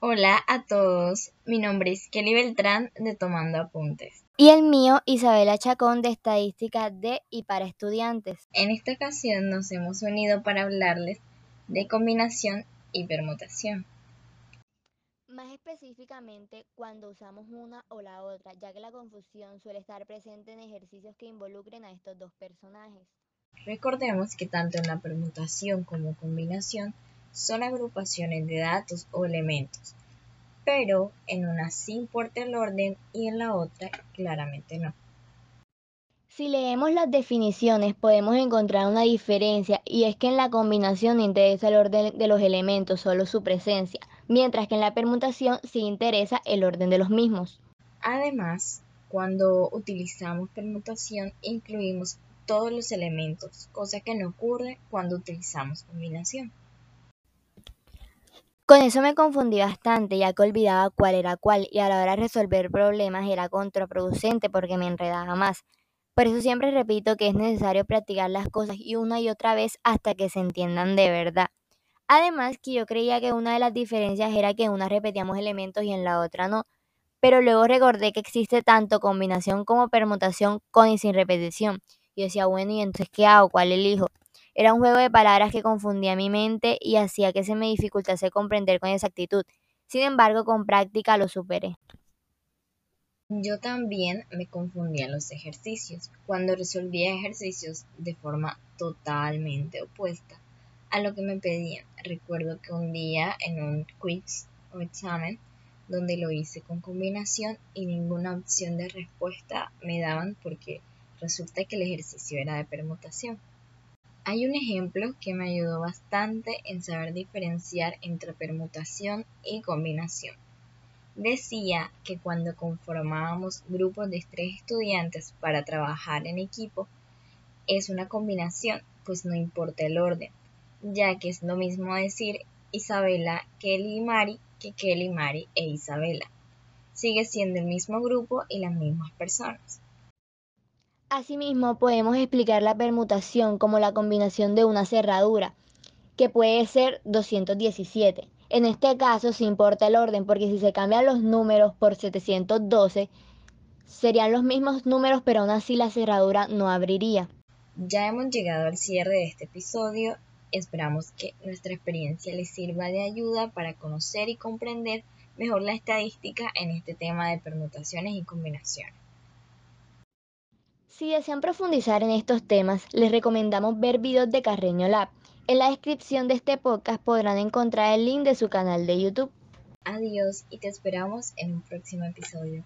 Hola a todos, mi nombre es Kelly Beltrán de Tomando Apuntes. Y el mío, Isabela Chacón de Estadística de y para Estudiantes. En esta ocasión nos hemos unido para hablarles de combinación y permutación. Más específicamente cuando usamos una o la otra, ya que la confusión suele estar presente en ejercicios que involucren a estos dos personajes. Recordemos que tanto en la permutación como combinación son agrupaciones de datos o elementos, pero en una sí importa el orden y en la otra claramente no. Si leemos las definiciones podemos encontrar una diferencia y es que en la combinación interesa el orden de los elementos, solo su presencia, mientras que en la permutación sí interesa el orden de los mismos. Además, cuando utilizamos permutación incluimos todos los elementos, cosa que no ocurre cuando utilizamos combinación. Con eso me confundí bastante, ya que olvidaba cuál era cuál, y a la hora de resolver problemas era contraproducente porque me enredaba más. Por eso siempre repito que es necesario practicar las cosas y una y otra vez hasta que se entiendan de verdad. Además que yo creía que una de las diferencias era que en una repetíamos elementos y en la otra no, pero luego recordé que existe tanto combinación como permutación con y sin repetición. Y decía, bueno, ¿y entonces qué hago? ¿Cuál elijo? Era un juego de palabras que confundía mi mente y hacía que se me dificultase comprender con exactitud. Sin embargo, con práctica lo superé. Yo también me confundía en los ejercicios, cuando resolvía ejercicios de forma totalmente opuesta a lo que me pedían. Recuerdo que un día en un quiz o examen donde lo hice con combinación y ninguna opción de respuesta me daban porque resulta que el ejercicio era de permutación. Hay un ejemplo que me ayudó bastante en saber diferenciar entre permutación y combinación. Decía que cuando conformábamos grupos de tres estudiantes para trabajar en equipo, es una combinación, pues no importa el orden, ya que es lo mismo decir Isabela, Kelly y Mari que Kelly, Mari e Isabela. Sigue siendo el mismo grupo y las mismas personas. Asimismo, podemos explicar la permutación como la combinación de una cerradura, que puede ser 217. En este caso, se importa el orden, porque si se cambian los números por 712, serían los mismos números, pero aún así la cerradura no abriría. Ya hemos llegado al cierre de este episodio. Esperamos que nuestra experiencia les sirva de ayuda para conocer y comprender mejor la estadística en este tema de permutaciones y combinaciones. Si desean profundizar en estos temas, les recomendamos ver videos de Carreño Lab. En la descripción de este podcast podrán encontrar el link de su canal de YouTube. Adiós y te esperamos en un próximo episodio.